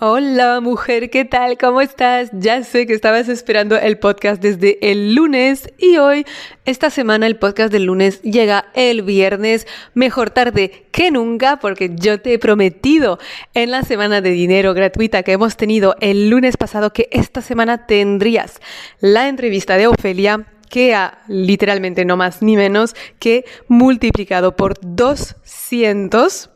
Hola mujer, ¿qué tal? ¿Cómo estás? Ya sé que estabas esperando el podcast desde el lunes y hoy, esta semana, el podcast del lunes llega el viernes, mejor tarde que nunca, porque yo te he prometido en la semana de dinero gratuita que hemos tenido el lunes pasado que esta semana tendrías la entrevista de Ofelia que ha literalmente no más ni menos que multiplicado por 200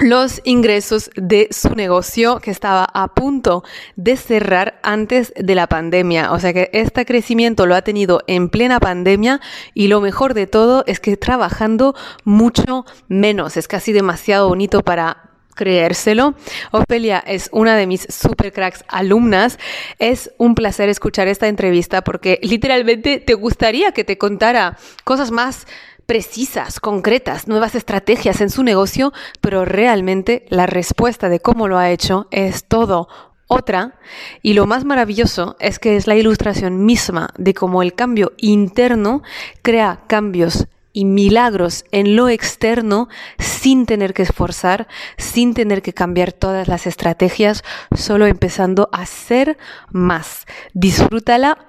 los ingresos de su negocio que estaba a punto de cerrar antes de la pandemia. O sea que este crecimiento lo ha tenido en plena pandemia y lo mejor de todo es que trabajando mucho menos. Es casi demasiado bonito para creérselo. Ofelia es una de mis super cracks alumnas. Es un placer escuchar esta entrevista porque literalmente te gustaría que te contara cosas más precisas, concretas, nuevas estrategias en su negocio, pero realmente la respuesta de cómo lo ha hecho es todo otra, y lo más maravilloso es que es la ilustración misma de cómo el cambio interno crea cambios y milagros en lo externo sin tener que esforzar, sin tener que cambiar todas las estrategias, solo empezando a ser más. Disfrútala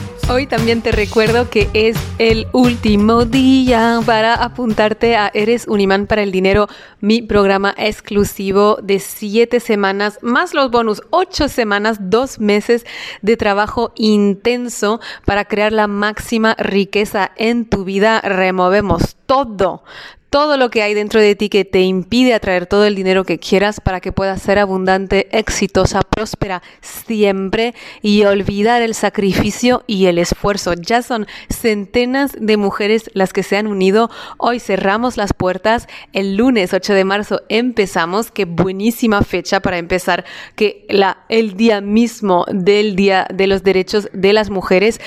Hoy también te recuerdo que es el último día para apuntarte a Eres un imán para el dinero, mi programa exclusivo de siete semanas, más los bonus, ocho semanas, dos meses de trabajo intenso para crear la máxima riqueza en tu vida. Removemos todo, todo lo que hay dentro de ti que te impide atraer todo el dinero que quieras para que puedas ser abundante, exitosa, próspera siempre y olvidar el sacrificio y el esfuerzo. Ya son centenas de mujeres las que se han unido. Hoy cerramos las puertas. El lunes 8 de marzo empezamos. Qué buenísima fecha para empezar que el día mismo del Día de los Derechos de las Mujeres.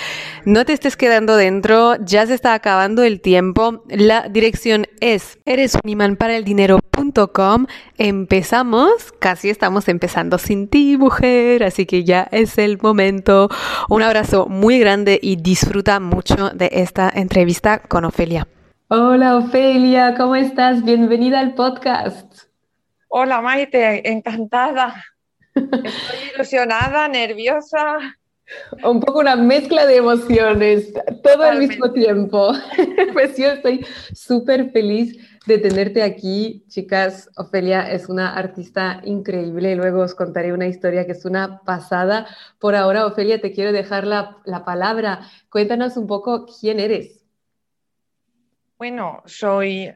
No te estés quedando dentro. Ya se está acabando el tiempo. La dirección es eres un imán para el dinero.com. Empezamos, casi estamos empezando sin ti, mujer, así que ya es el momento. Un abrazo muy grande y disfruta mucho de esta entrevista con Ofelia. Hola Ofelia, ¿cómo estás? Bienvenida al podcast. Hola Maite, encantada. Estoy ilusionada, nerviosa. Un poco una mezcla de emociones, todo al mismo tiempo. Pues yo estoy súper feliz de tenerte aquí, chicas. Ofelia es una artista increíble. Luego os contaré una historia que es una pasada. Por ahora, Ofelia, te quiero dejar la, la palabra. Cuéntanos un poco quién eres. Bueno, soy,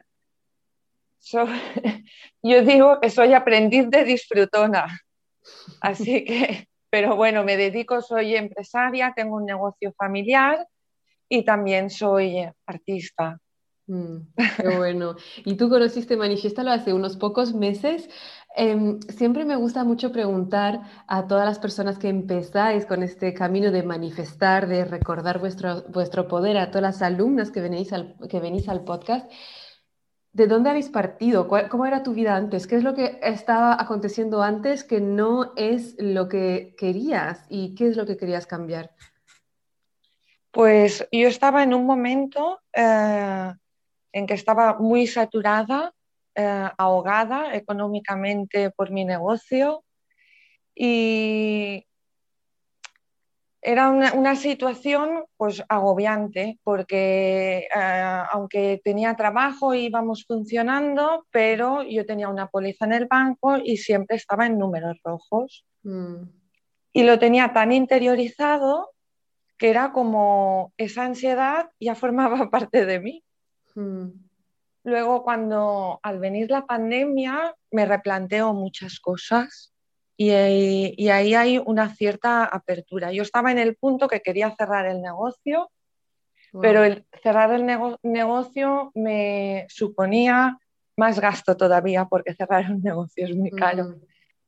soy, yo digo que soy aprendiz de disfrutona. Así que pero bueno, me dedico, soy empresaria, tengo un negocio familiar y también soy artista. Mm, qué bueno. Y tú conociste Manifestalo hace unos pocos meses. Em, siempre me gusta mucho preguntar a todas las personas que empezáis con este camino de manifestar, de recordar vuestro, vuestro poder, a todas las alumnas que venís al, que venís al podcast, ¿De dónde habéis partido? ¿Cómo era tu vida antes? ¿Qué es lo que estaba aconteciendo antes que no es lo que querías? ¿Y qué es lo que querías cambiar? Pues yo estaba en un momento eh, en que estaba muy saturada, eh, ahogada económicamente por mi negocio y, era una, situación pues agobiante porque eh, aunque tenía trabajo íbamos funcionando, pero yo tenía una póliza en el banco y siempre estaba en números rojos. Mm. Y lo tenía tan interiorizado que era como esa ansiedad ya formaba parte de mí. Mm. Luego cuando al venir la pandemia me replanteo muchas cosas y, ahí hay una cierta apertura. Yo estaba en el punto que quería cerrar el negocio Pero el cerrar el negocio me suponía más gasto todavía porque cerrar un negocio es muy caro.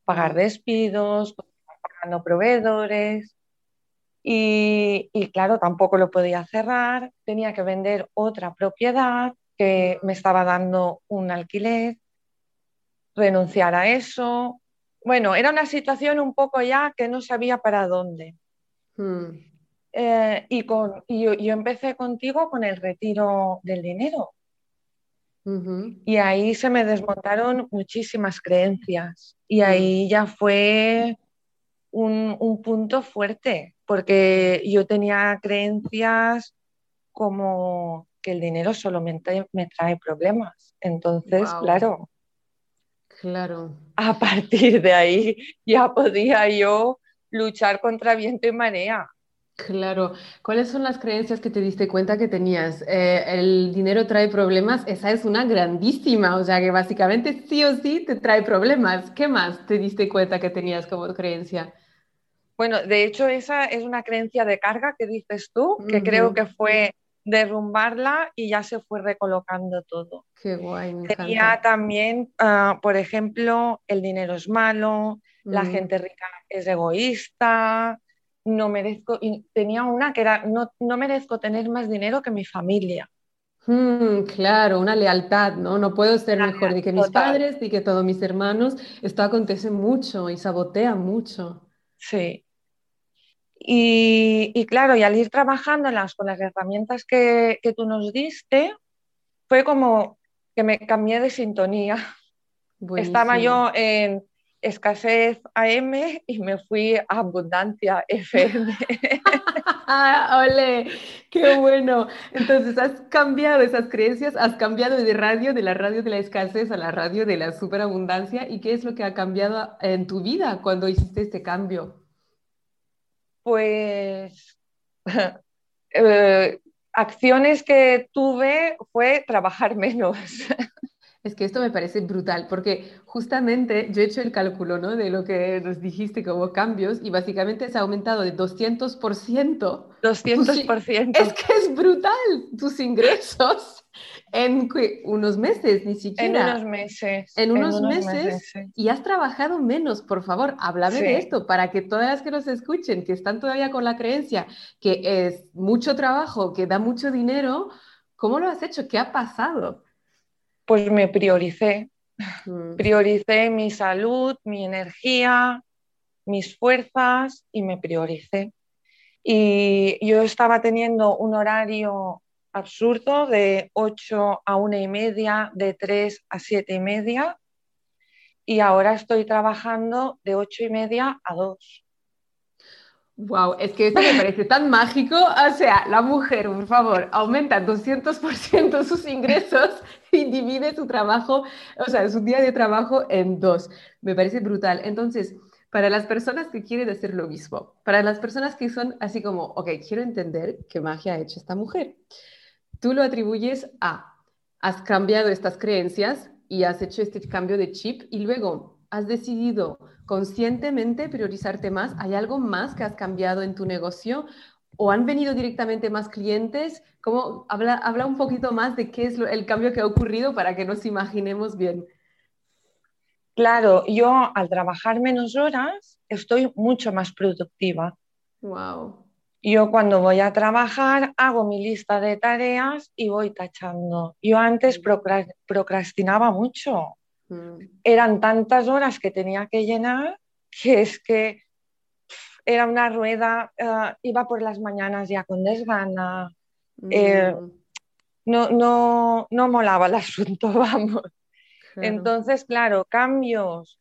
Pagar despidos, pagando proveedores. Y, y, claro, tampoco lo podía cerrar. Tenía que vender otra propiedad que me estaba dando un alquiler, renunciar a eso. Bueno, era una situación un poco ya que no sabía para dónde. Hmm. Eh, y, con, yo, empecé contigo con el retiro del dinero. Y ahí se me desmontaron muchísimas creencias. Y hmm. ahí ya fue un, un, punto fuerte, porque yo tenía creencias como que el dinero solamente me trae problemas. Entonces, claro. Claro. A partir de ahí ya podía yo luchar contra viento y marea. Claro. ¿Cuáles son las creencias que te diste cuenta que tenías? Eh, el dinero trae problemas, esa es una grandísima, o sea que básicamente sí o sí te trae problemas. ¿Qué más te diste cuenta que tenías como creencia? Bueno, de hecho esa es una creencia de carga que dices tú, que creo que fue derrumbarla y ya se fue recolocando todo. Qué guay. Me Tenía también, ah, por ejemplo, el dinero es malo, la mm. gente rica es egoísta, no merezco, y tenía una que era, no, no merezco tener más dinero que mi familia. Mm, claro, una lealtad, ¿no? No puedo ser mejor ni que mis padres ni que todos mis hermanos. Esto acontece mucho y sabotea mucho. Sí, y, claro, y al ir trabajándolas con las herramientas que, tú nos diste, fue como que me cambié de sintonía. Estaba yo en escasez AM y me fui a abundancia FM. ¡Ole! ¡Qué bueno! Entonces has cambiado esas creencias, has cambiado de radio, de la radio de la escasez a la radio de la superabundancia. ¿Y qué es lo que ha cambiado en tu vida cuando hiciste este cambio? Pues eh, acciones que tuve fue trabajar menos. Es que esto me parece brutal, porque justamente yo he hecho el cálculo ¿no? de lo que nos dijiste como cambios y básicamente se ha aumentado de 200%. 200%. Es que es brutal tus ingresos en unos meses, ni siquiera. En unos meses. En unos, meses, y has trabajado menos, por favor, háblame de esto para que todas las que nos escuchen, que están todavía con la creencia que es mucho trabajo, que da mucho dinero, ¿cómo lo has hecho? ¿Qué ha pasado? Pues me prioricé. Mm. Prioricé mi salud, mi energía, mis fuerzas y me prioricé. Y yo estaba teniendo un horario absurdo de 8 a 1 y media, de 3 a 7 y media, y ahora estoy trabajando de 8 y media a 2. Wow, es que esto me parece tan mágico. O sea, la mujer, por favor, aumenta 200% sus ingresos y divide su trabajo, o sea, su día de trabajo en dos. Me parece brutal. Entonces, para las personas que quieren hacer lo mismo, para las personas que son así como, ok, quiero entender qué magia ha hecho esta mujer, tú lo atribuyes a, has cambiado estas creencias y has hecho este cambio de chip y luego has decidido conscientemente priorizarte más? ¿Hay algo más que has cambiado en tu negocio? ¿O han venido directamente más clientes? ¿Cómo, habla, habla un poquito más de qué es el cambio que ha ocurrido para que nos imaginemos bien. Claro, yo al trabajar menos horas estoy mucho más productiva. Wow. Yo cuando voy a trabajar hago mi lista de tareas y voy tachando. Yo antes procrastinaba mucho. Eran tantas horas que tenía que llenar que es que era una rueda, eh, iba por las mañanas ya con desgana, eh, mm. no, no, no molaba el asunto, vamos. Entonces, claro, cambios.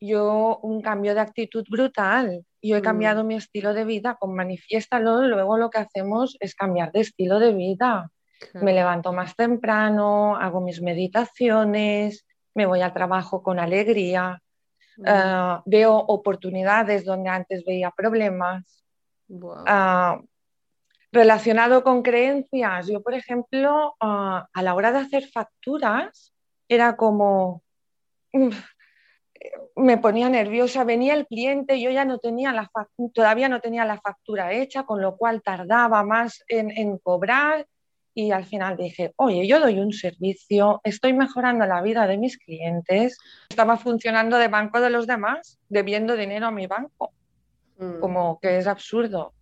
Yo, un cambio de actitud brutal. Yo he mm. cambiado mi estilo de vida con Manifiéstalo. Luego lo que hacemos es cambiar de estilo de vida. Me levanto más temprano, hago mis meditaciones, me voy al trabajo con alegría, ah, veo oportunidades donde antes veía problemas. Ah, relacionado con creencias, yo por ejemplo, ah, a la hora de hacer facturas, era como, me ponía nerviosa, venía el cliente, yo ya no tenía la todavía no tenía la factura hecha, con lo cual tardaba más en, cobrar y al final dije, oye, yo doy un servicio, estoy mejorando la vida de mis clientes, estaba funcionando de banco de los demás, debiendo dinero a mi banco, mm. como que es absurdo.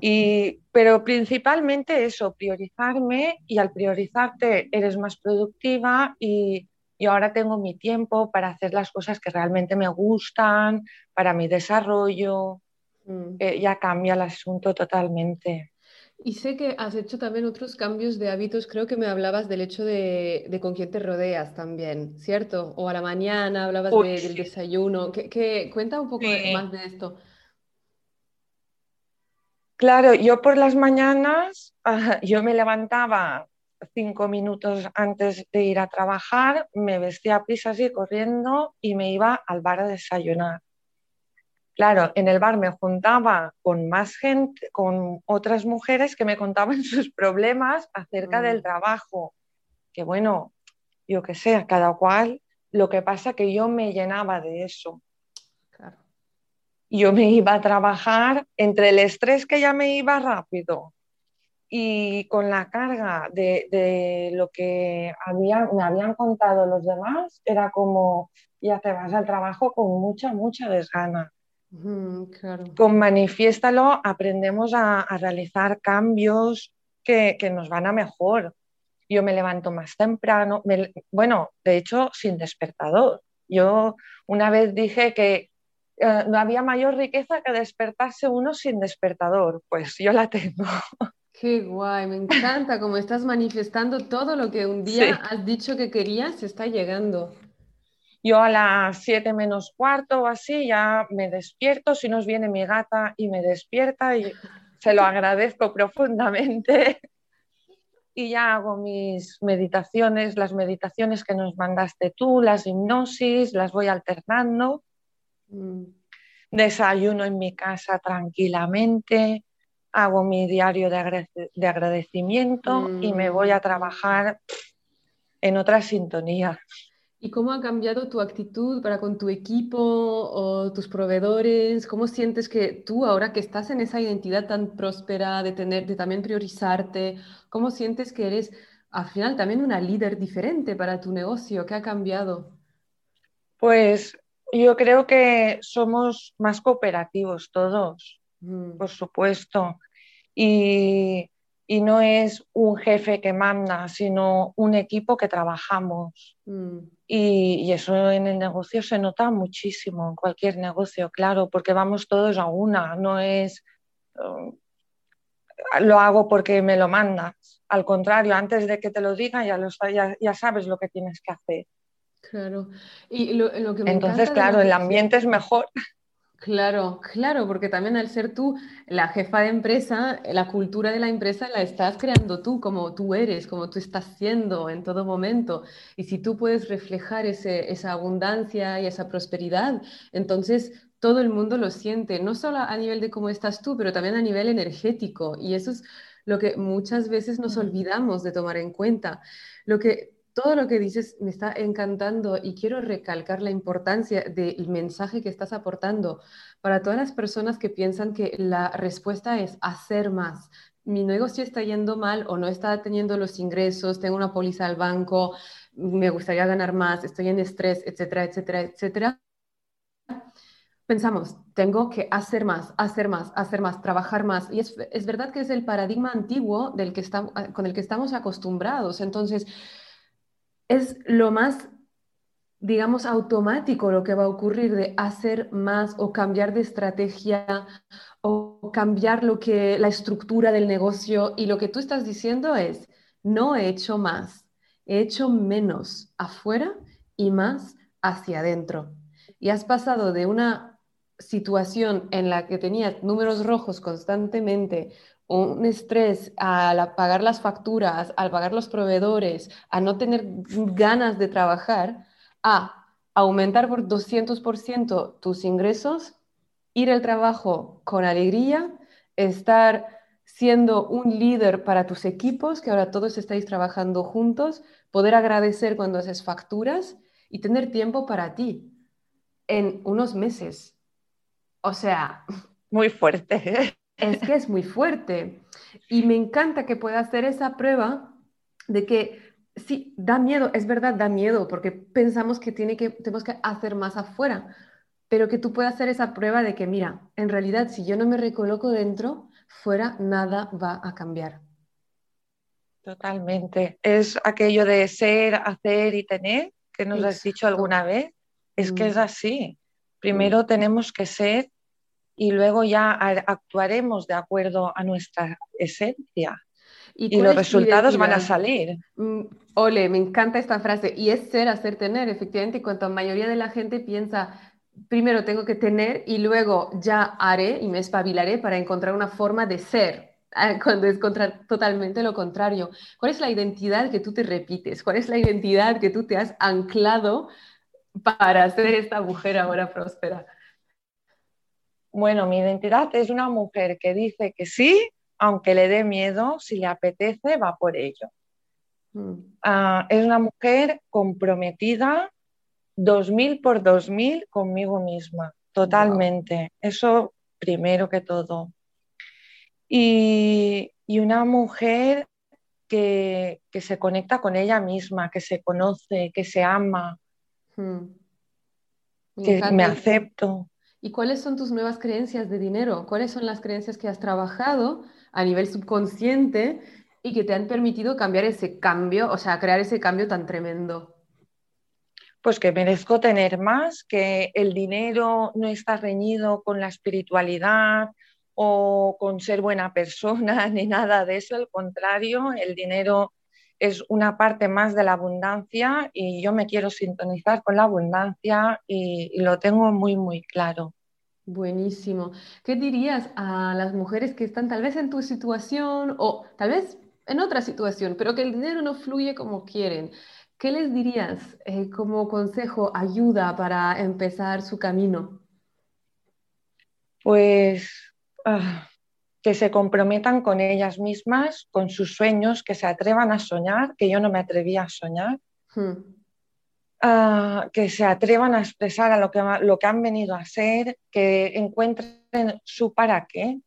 Y, pero principalmente eso, priorizarme y al priorizarte eres más productiva y, y ahora tengo mi tiempo para hacer las cosas que realmente me gustan, para mi desarrollo. Mm. Eh, ya cambia el asunto totalmente. Y sé que has hecho también otros cambios de hábitos. Creo que me hablabas del hecho de, de con quién te rodeas también, ¿cierto? O a la mañana hablabas del desayuno. ¿Qué, cuenta un poco más de esto. Claro, yo por las mañanas, yo me levantaba cinco minutos antes de ir a trabajar, me vestía a prisa así corriendo y me iba al bar a desayunar. Claro, en el bar me juntaba con más gente, con otras mujeres que me contaban sus problemas acerca del mm. trabajo. Que bueno, yo que sé, cada cual, lo que pasa que yo me llenaba de eso. Yo me iba a trabajar entre el estrés que ya me iba rápido y con la carga de, lo que me habían contado los demás, era como, ya te vas al trabajo con mucha, mucha desgana. Con Manifiéstalo aprendemos a, realizar cambios que, nos van a mejor. Yo me levanto más temprano, bueno, de hecho, sin despertador. Yo una vez dije que eh, no había mayor riqueza que despertarse uno sin despertador. Pues yo la tengo. Qué guay, me encanta cómo estás manifestando todo lo que un día has dicho que querías, está llegando. Yo a las 7 menos cuarto o así ya me despierto, si nos viene mi gata y me despierta y se lo agradezco profundamente. Y ya hago mis meditaciones, las meditaciones que nos mandaste tú, las hipnosis, las voy alternando. Mm. Desayuno en mi casa tranquilamente hago mi diario de, agradecimiento y me voy a mm. trabajar en otra sintonía. ¿Y cómo ha cambiado tu actitud para con tu equipo o tus proveedores? ¿Cómo sientes que tú ahora que estás en esa identidad tan próspera de tener, de también priorizarte, cómo sientes que eres al final también una líder diferente para tu negocio? ¿Qué ha cambiado? Pues yo creo que somos más cooperativos todos. Mm. por supuesto. Y, no es un jefe que manda, sino un equipo que trabajamos. Mm. Y, eso en el negocio se nota muchísimo, en cualquier negocio, claro, porque vamos todos a una, no es um, lo hago porque me lo mandas. Al contrario, antes de que te lo diga ya, lo, ya, sabes lo que tienes que hacer. Claro. Y lo, que Entonces, claro, el ambiente es mejor. Claro, claro, porque también al ser tú la jefa de empresa, la cultura de la empresa la estás creando tú, como tú eres, como tú estás siendo en todo momento. Y si tú puedes reflejar esa abundancia y esa prosperidad, entonces todo el mundo lo siente, no solo a nivel de cómo estás tú, pero también a nivel energético. Y eso es lo que muchas veces nos olvidamos de tomar en cuenta. Lo que todo lo que dices me está encantando y quiero recalcar la importancia del mensaje que estás aportando para todas las personas que piensan que la respuesta es hacer más. Mi negocio está yendo mal o no está teniendo los ingresos, tengo una póliza al banco, me gustaría ganar más, estoy en estrés, etcétera, etcétera, etcétera. Pensamos, tengo que hacer más, hacer más, hacer más, trabajar más. Y es, es verdad que es el paradigma antiguo del que estamos, con el que estamos acostumbrados. Entonces, es lo más, digamos, automático lo que va a ocurrir de hacer más o cambiar de estrategia o cambiar lo que, la estructura del negocio. Y lo que tú estás diciendo es, no he hecho más, he hecho menos afuera y más hacia adentro. Y has pasado de una situación en la que tenías números rojos constantemente, un estrés al pagar las facturas, al pagar los proveedores, a no tener ganas de trabajar, a aumentar por 200% tus ingresos, ir al trabajo con alegría, estar siendo un líder para tus equipos, que ahora todos estáis trabajando juntos, poder agradecer cuando haces facturas y tener tiempo para ti. en unos meses. O sea... Muy fuerte. Es que es muy fuerte. Y me encanta que pueda hacer esa prueba de que sí, da miedo, es verdad, da miedo, porque pensamos que, tiene que tenemos que hacer más afuera, pero que tú puedas hacer esa prueba de que, mira, en realidad si yo no me recoloco dentro, fuera nada va a cambiar. Totalmente. Es aquello de ser, hacer y tener, que nos has dicho alguna vez. Es que es mm. así. Primero mm. tenemos que ser y luego ya actuaremos de acuerdo a nuestra esencia. Y, los resultados van a salir. Mm, ole, me encanta esta frase. Y es ser, hacer, tener. Efectivamente, cuanto la mayoría de la gente piensa, primero tengo que tener y luego ya haré y me espabilaré para encontrar una forma de ser, ah, cuando es totalmente lo contrario. ¿Cuál es la identidad que tú te repites? ¿Cuál es la identidad que tú te has anclado para ser esta mujer ahora próspera? Bueno, mi identidad es una mujer que dice que sí, aunque le dé miedo, si le apetece, va por ello. Mm. Ah, es una mujer comprometida 2000 por 2000 conmigo misma, totalmente. Eso primero que todo. Y, una mujer que, se conecta con ella misma, que se conoce, que se ama, hmm. que me acepto. ¿Y cuáles son tus nuevas creencias de dinero? ¿Cuáles son las creencias que has trabajado a nivel subconsciente y que te han permitido cambiar ese cambio, o sea, crear ese cambio tan tremendo? pues que merezco tener más, que el dinero no está reñido con la espiritualidad o con ser buena persona ni nada de eso, al contrario, el dinero es una parte más de la abundancia y yo me quiero sintonizar con la abundancia y, lo tengo muy, muy claro. Buenísimo. ¿Qué dirías a las mujeres que están tal vez en tu situación o tal vez en otra situación, pero que el dinero no fluye como quieren? ¿Qué les dirías eh, como consejo, ayuda para empezar su camino? Pues ah, que se comprometan con ellas mismas, con sus sueños, que se atrevan a soñar, que yo no me atrevía a soñar, hmm. ah, que se atrevan a expresar a lo que, lo que han venido a ser, que encuentren su para qué,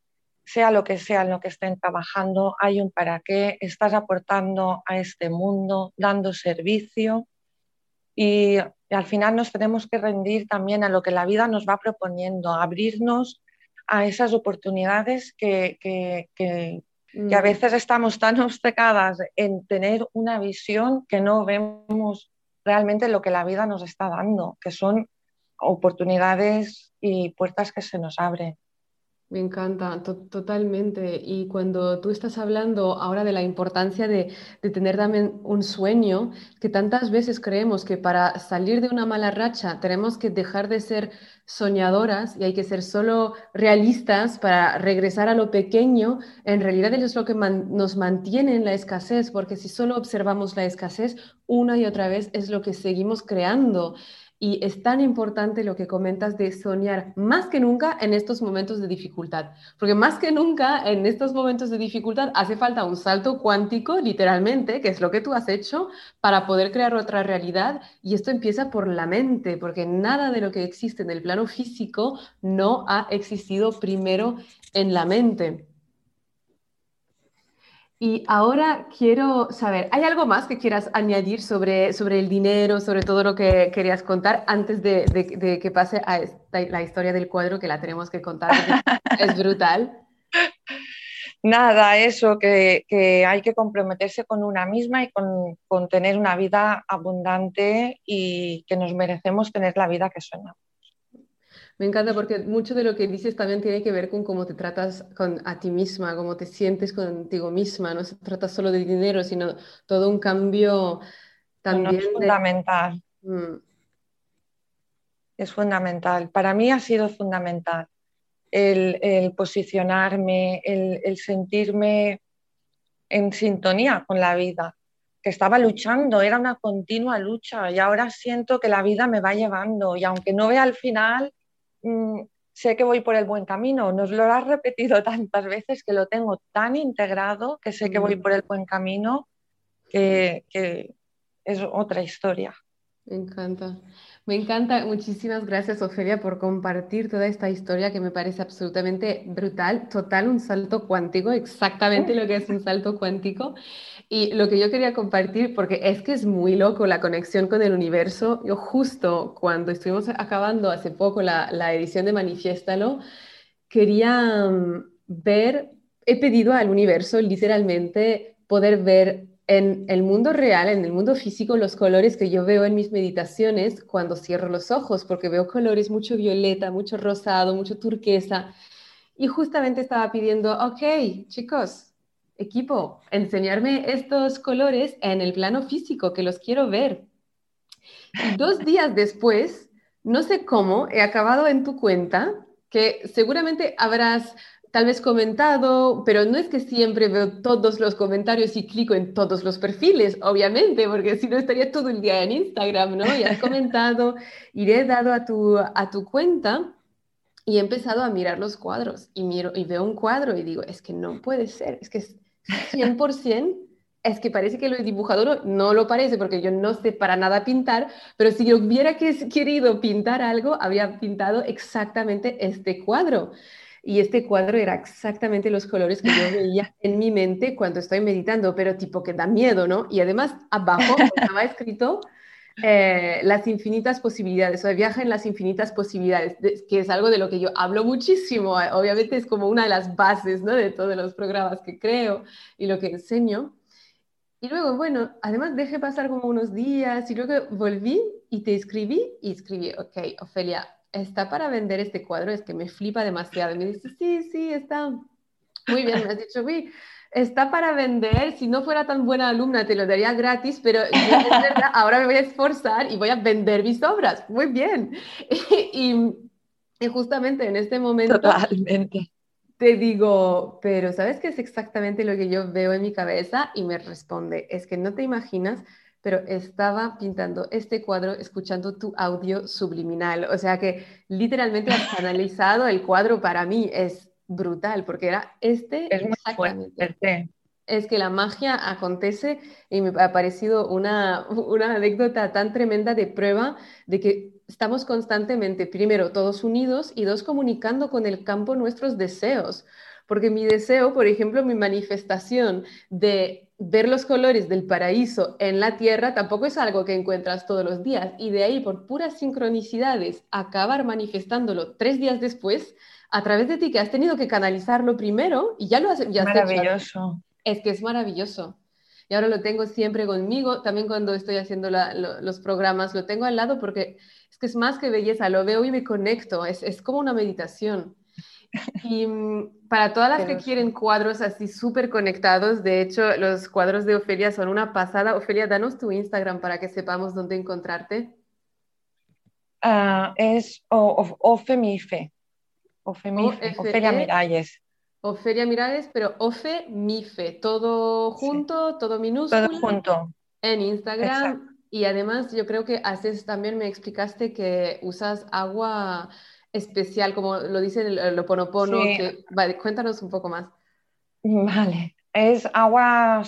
sea lo que sea en lo que estén trabajando, hay un para qué, estás aportando a este mundo, dando servicio. Y, al final nos tenemos que rendir también a lo que la vida nos va proponiendo, abrirnos a esas oportunidades que, que, a mm. veces estamos tan obcecadas en tener una visión que no vemos realmente lo que la vida nos está dando, que son oportunidades y puertas que se nos abren. Me encanta, totalmente. Y cuando tú estás hablando ahora de la importancia de, tener también un sueño, que tantas veces creemos que para salir de una mala racha tenemos que dejar de ser soñadoras y hay que ser solo realistas para regresar a lo pequeño, en realidad es lo que nos mantiene en la escasez, porque si solo observamos la escasez una y otra vez es lo que seguimos creando. Y es tan importante lo que comentas de soñar más que nunca en estos momentos de dificultad, porque más que nunca en estos momentos de dificultad hace falta un salto cuántico, literalmente, que es lo que tú has hecho, para poder crear otra realidad. Y esto empieza por la mente, porque nada de lo que existe en el plano físico no ha existido primero en la mente. Y ahora quiero saber, ¿hay algo más que quieras añadir sobre, sobre el dinero, sobre todo lo que querías contar antes de, que pase a la historia del cuadro que la tenemos que contar? es brutal. Nada, eso, que, que, hay que comprometerse con una misma y con, con tener una vida abundante y que nos merecemos tener la vida que soñamos. Me encanta porque mucho de lo que dices también tiene que ver con cómo te tratas con, a ti misma, cómo te sientes contigo misma. No se trata solo de dinero, sino todo un cambio también. es fundamental. Mm. Es fundamental. Para mí ha sido fundamental el, posicionarme, el, el sentirme en sintonía con la vida, que estaba luchando, era una continua lucha y ahora siento que la vida me va llevando y aunque no vea al final, Mm, sé que voy por el buen camino. Nos lo has repetido tantas veces que lo tengo tan integrado que sé que voy mm. por el buen camino que, es otra historia. Me encanta. Me encanta, muchísimas gracias Ofelia por compartir toda esta historia que me parece absolutamente brutal, total un salto cuántico, exactamente lo que es un salto cuántico. Y lo que yo quería compartir, porque es que es muy loco la conexión con el universo, yo justo cuando estuvimos acabando hace poco la, la edición de Manifiéstalo, quería mm, ver, he pedido al universo literalmente poder ver en el mundo real, en el mundo físico, los colores que yo veo en mis meditaciones cuando cierro los ojos, porque veo colores mucho violeta, mucho rosado, mucho turquesa. Y justamente estaba pidiendo, ok, chicos, equipo, enseñarme estos colores en el plano físico, que los quiero ver. Y dos días después, no sé cómo, he acabado en tu cuenta, que seguramente habrás tal vez comentado, pero no es que siempre veo todos los comentarios y clico en todos los perfiles, obviamente, porque si no estaría todo el día en Instagram, ¿no? Y has comentado, iré dado a tu, a tu cuenta y he empezado a mirar los cuadros y miro y veo un cuadro y digo, es que no puede ser, es que es 100%, es que parece que lo he dibujado, no, no lo parece porque yo no sé para nada pintar, pero si yo hubiera querido pintar algo, habría pintado exactamente este cuadro. Y este cuadro era exactamente los colores que yo veía en mi mente cuando estoy meditando, pero tipo que da miedo, ¿no? Y además abajo estaba escrito eh, las infinitas posibilidades, o sea, viaja en las infinitas posibilidades, que es algo de lo que yo hablo muchísimo, eh, obviamente es como una de las bases, ¿no? De todos los programas que creo y lo que enseño. Y luego, bueno, además dejé pasar como unos días y luego volví y te escribí y escribí, ok, Ofelia, está para vender este cuadro, es que me flipa demasiado. Y me dice, sí, sí, está muy bien. Me has dicho, uy, está para vender. Si no fuera tan buena alumna, te lo daría gratis, pero ahora me voy a esforzar y voy a vender mis obras. Muy bien. y, y, justamente en este momento... Totalmente. Te digo, pero ¿sabes qué es exactamente lo que yo veo en mi cabeza? Y me responde, es que no te imaginas pero estaba pintando este cuadro escuchando tu audio subliminal. O sea que literalmente has analizado el cuadro para mí. Es brutal, porque era este es exactamente. Es que la magia acontece y me ha parecido una, una anécdota tan tremenda de prueba de que estamos constantemente, primero, todos unidos y dos, comunicando con el campo nuestros deseos. Porque mi deseo, por ejemplo, mi manifestación de ver los colores del paraíso en la tierra tampoco es algo que encuentras todos los días. Y de ahí, por puras sincronicidades, acabar manifestándolo tres días después, a través de ti, que has tenido que canalizarlo primero y ya lo has, ya Maravilloso. Es que es maravilloso. Y ahora lo tengo siempre conmigo, también cuando estoy haciendo los programas, lo tengo al lado porque es que es más que belleza, lo veo y me conecto, es, es como una meditación. Y mm, para todas las que quieren cuadros así súper conectados, de hecho, los cuadros de Ofelia son una pasada. Ofelia, danos tu Instagram para que sepamos dónde encontrarte. Uh, es Ofemife. Ofemife. Ofelia Miralles. Ofelia Miralles, pero Ofemife. Todo junto, todo minúsculo. Todo junto. En Instagram. Y además, yo creo que haces también, me explicaste que usas agua especial, como lo dice el, Oponopono. cuéntanos un poco más. Vale, es agua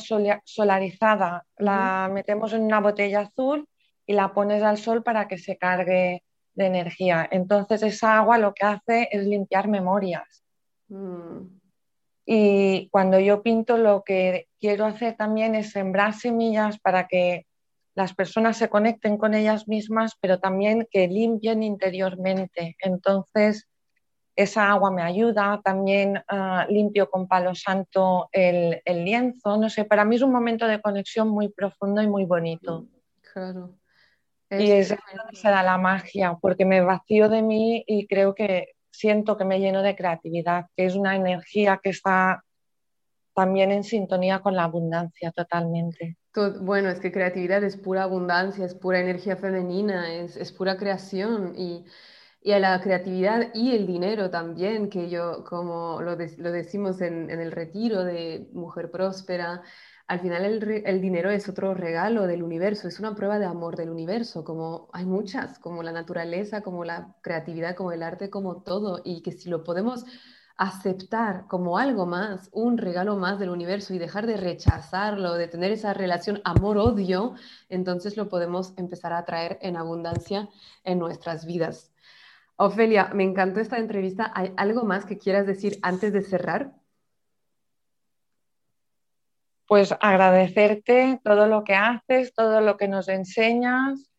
solarizada. La metemos en una botella azul y la pones al sol para que se cargue de energía. Entonces esa agua lo que hace es limpiar memorias. Mm. Y cuando yo pinto lo que quiero hacer también es sembrar semillas para que las personas se conecten con ellas mismas, pero también que limpien interiormente. Entonces, esa agua me ayuda, también ah, limpio con palo santo el, lienzo, no sé, para mí es un momento de conexión muy profundo y muy bonito. Claro. y es será la magia, porque me vacío de mí y creo que siento que me lleno de creatividad, que es una energía que está también en sintonía con la abundancia totalmente. Bueno, es que creatividad es pura abundancia, es pura energía femenina, es, pura creación y, a la creatividad y el dinero también, que yo, como lo, decimos en, el retiro de Mujer Próspera, al final el, el, dinero es otro regalo del universo, es una prueba de amor del universo, como hay muchas, como la naturaleza, como la creatividad, como el arte, como todo, y que si lo podemos aceptar como algo más, un regalo más del universo y dejar de rechazarlo, de tener esa relación amor-odio, entonces lo podemos empezar a traer en abundancia en nuestras vidas. Ofelia, me encantó esta entrevista. ¿Hay algo más que quieras decir antes de cerrar? Pues agradecerte todo lo que haces, todo lo que nos enseñas,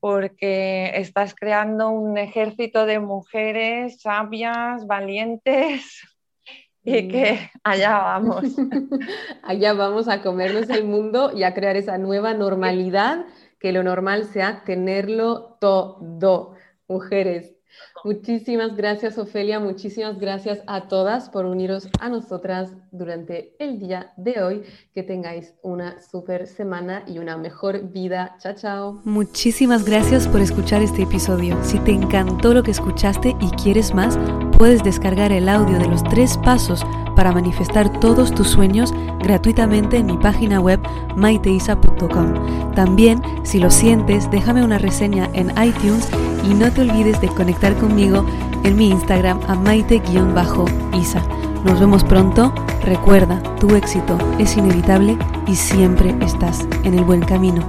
porque estás creando un ejército de mujeres sabias, valientes y que allá vamos. allá vamos a comernos el mundo y a crear esa nueva normalidad, que lo normal sea tenerlo todo. Mujeres, Muchísimas gracias, Ofelia. Muchísimas gracias a todas por uniros a nosotras durante el día de hoy. Que tengáis una super semana y una mejor vida. Chao, chao. Muchísimas gracias por escuchar este episodio. Si te encantó lo que escuchaste y quieres más, puedes descargar el audio de los tres pasos para manifestar todos tus sueños gratuitamente en mi página web maiteisa.com. También, si lo sientes, déjame una reseña en iTunes y no te olvides de conectar conmigo en mi Instagram a maite-isa. Nos vemos pronto. Recuerda, tu éxito es inevitable y siempre estás en el buen camino.